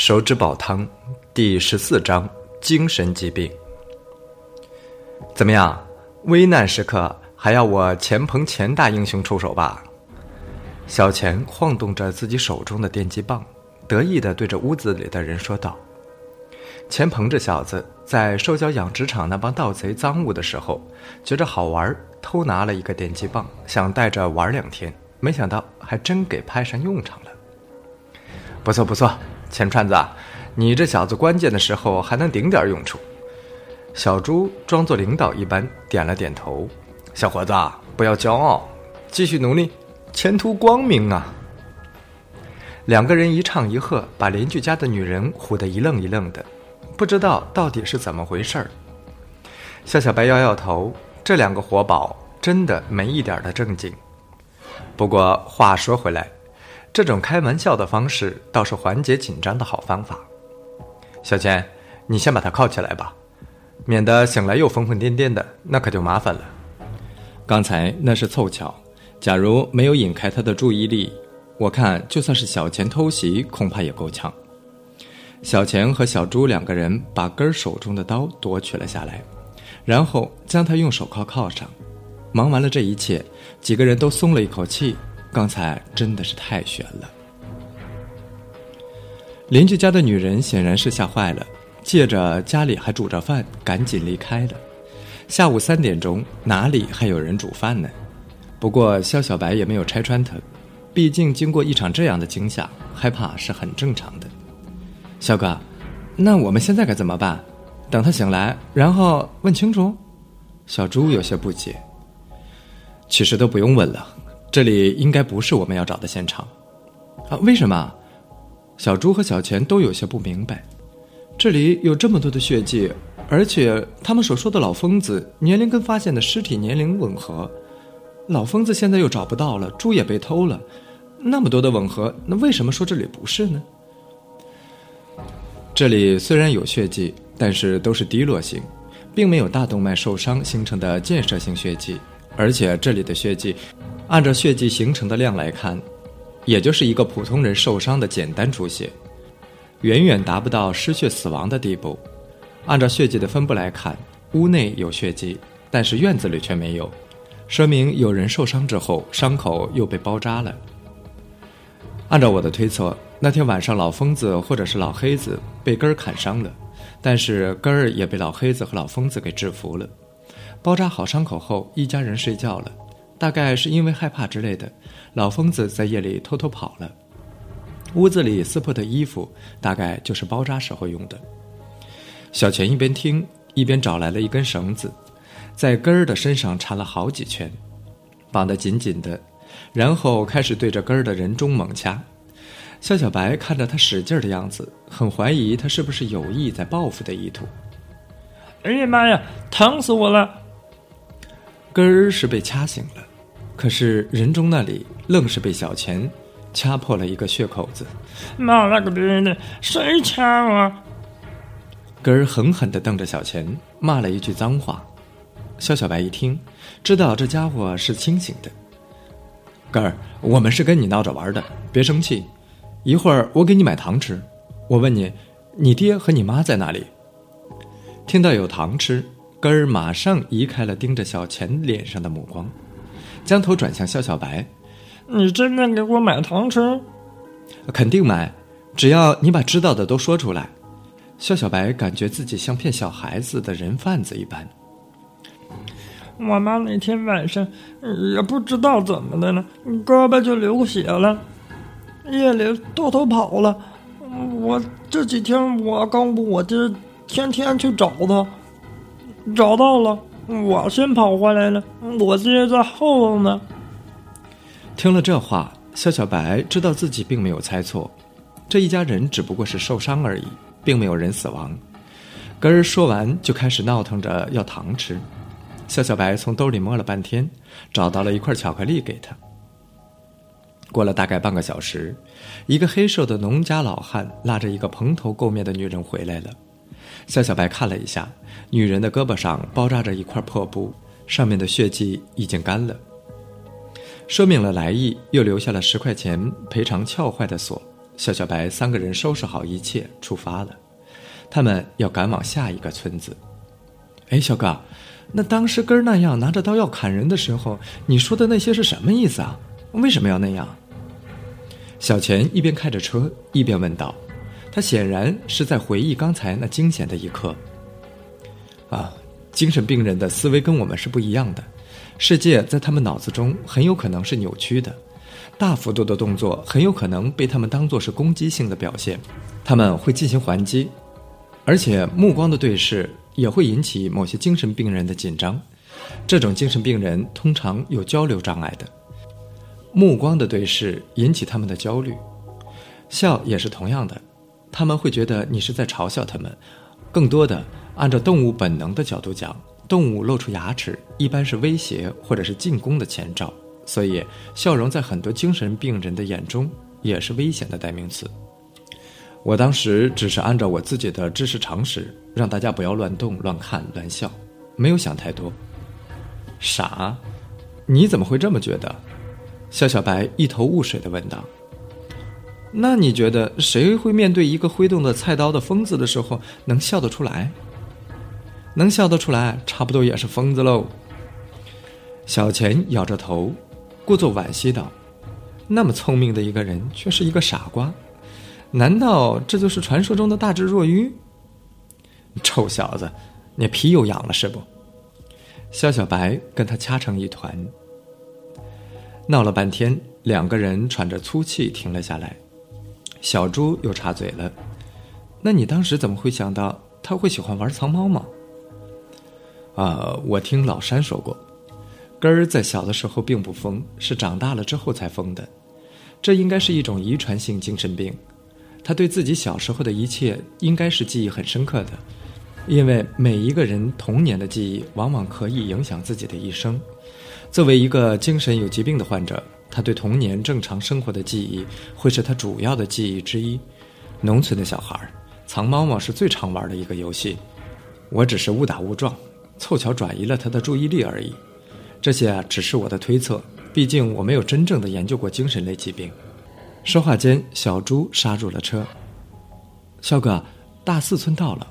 手指煲汤，第十四章精神疾病。怎么样？危难时刻还要我钱鹏钱大英雄出手吧？小钱晃动着自己手中的电击棒，得意地对着屋子里的人说道：“钱鹏这小子在收缴养殖场那帮盗贼赃物的时候，觉着好玩，偷拿了一个电击棒，想带着玩两天，没想到还真给派上用场了。不错，不错。”钱串子，你这小子关键的时候还能顶点用处。小猪装作领导一般点了点头。小伙子，不要骄傲，继续努力，前途光明啊！两个人一唱一和，把邻居家的女人唬得一愣一愣的，不知道到底是怎么回事儿。笑小白摇摇头，这两个活宝真的没一点的正经。不过话说回来。这种开玩笑的方式倒是缓解紧张的好方法。小钱，你先把他铐起来吧，免得醒来又疯疯癫癫的，那可就麻烦了。刚才那是凑巧，假如没有引开他的注意力，我看就算是小钱偷袭，恐怕也够呛。小钱和小猪两个人把根儿手中的刀夺取了下来，然后将他用手铐铐上。忙完了这一切，几个人都松了一口气。刚才真的是太悬了。邻居家的女人显然是吓坏了，借着家里还煮着饭，赶紧离开了。下午三点钟，哪里还有人煮饭呢？不过肖小白也没有拆穿他，毕竟经过一场这样的惊吓，害怕是很正常的。肖哥，那我们现在该怎么办？等他醒来，然后问清楚？小猪有些不解。其实都不用问了。这里应该不是我们要找的现场，啊？为什么？小猪和小钱都有些不明白。这里有这么多的血迹，而且他们所说的老疯子年龄跟发现的尸体年龄吻合，老疯子现在又找不到了，猪也被偷了，那么多的吻合，那为什么说这里不是呢？这里虽然有血迹，但是都是滴落性，并没有大动脉受伤形成的建设性血迹，而且这里的血迹。按照血迹形成的量来看，也就是一个普通人受伤的简单出血，远远达不到失血死亡的地步。按照血迹的分布来看，屋内有血迹，但是院子里却没有，说明有人受伤之后伤口又被包扎了。按照我的推测，那天晚上老疯子或者是老黑子被根儿砍伤了，但是根儿也被老黑子和老疯子给制服了。包扎好伤口后，一家人睡觉了。大概是因为害怕之类的，老疯子在夜里偷偷跑了。屋子里撕破的衣服，大概就是包扎时候用的。小钱一边听，一边找来了一根绳子，在根儿的身上缠了好几圈，绑得紧紧的，然后开始对着根儿的人中猛掐。肖小白看着他使劲的样子，很怀疑他是不是有意在报复的意图。哎呀妈呀，疼死我了！根儿是被掐醒了。可是人中那里愣是被小钱掐破了一个血口子，妈了个逼的，谁掐我？根儿狠狠地瞪着小钱，骂了一句脏话。肖小白一听，知道这家伙是清醒的。根儿，我们是跟你闹着玩的，别生气。一会儿我给你买糖吃。我问你，你爹和你妈在哪里？听到有糖吃，根儿马上移开了盯着小钱脸上的目光。将头转向肖小白：“你真的给我买糖吃？肯定买，只要你把知道的都说出来。”肖小白感觉自己像骗小孩子的人贩子一般。我妈那天晚上也不知道怎么的了，胳膊就流血了，夜里偷偷跑了。我这几天我告诉我爹，天天去找他，找到了。我先跑回来了，我爹在后头呢。听了这话，肖小白知道自己并没有猜错，这一家人只不过是受伤而已，并没有人死亡。根儿说完就开始闹腾着要糖吃。肖小白从兜里摸了半天，找到了一块巧克力给他。过了大概半个小时，一个黑瘦的农家老汉拉着一个蓬头垢面的女人回来了。肖小白看了一下，女人的胳膊上包扎着一块破布，上面的血迹已经干了。说明了来意，又留下了十块钱赔偿撬坏的锁。肖小白三个人收拾好一切，出发了。他们要赶往下一个村子。哎，小哥，那当时根儿那样拿着刀要砍人的时候，你说的那些是什么意思啊？为什么要那样？小钱一边开着车一边问道。他显然是在回忆刚才那惊险的一刻。啊，精神病人的思维跟我们是不一样的，世界在他们脑子中很有可能是扭曲的。大幅度的动作很有可能被他们当作是攻击性的表现，他们会进行还击，而且目光的对视也会引起某些精神病人的紧张。这种精神病人通常有交流障碍的，目光的对视引起他们的焦虑，笑也是同样的，他们会觉得你是在嘲笑他们。更多的按照动物本能的角度讲，动物露出牙齿一般是威胁或者是进攻的前兆。所以，笑容在很多精神病人的眼中也是危险的代名词。我当时只是按照我自己的知识常识，让大家不要乱动、乱看、乱笑，没有想太多。傻？你怎么会这么觉得？肖小白一头雾水的问道。那你觉得谁会面对一个挥动的菜刀的疯子的时候能笑得出来？能笑得出来，差不多也是疯子喽。小钱摇着头。故作惋惜道：“那么聪明的一个人，却是一个傻瓜，难道这就是传说中的大智若愚？”臭小子，你皮又痒了是不？肖小白跟他掐成一团，闹了半天，两个人喘着粗气停了下来。小猪又插嘴了：“那你当时怎么会想到他会喜欢玩藏猫猫？”啊，我听老山说过。根儿在小的时候并不疯，是长大了之后才疯的。这应该是一种遗传性精神病。他对自己小时候的一切应该是记忆很深刻的，因为每一个人童年的记忆往往可以影响自己的一生。作为一个精神有疾病的患者，他对童年正常生活的记忆会是他主要的记忆之一。农村的小孩藏猫猫是最常玩的一个游戏。我只是误打误撞，凑巧转移了他的注意力而已。这些啊，只是我的推测，毕竟我没有真正的研究过精神类疾病。说话间，小猪刹住了车。肖哥，大四村到了。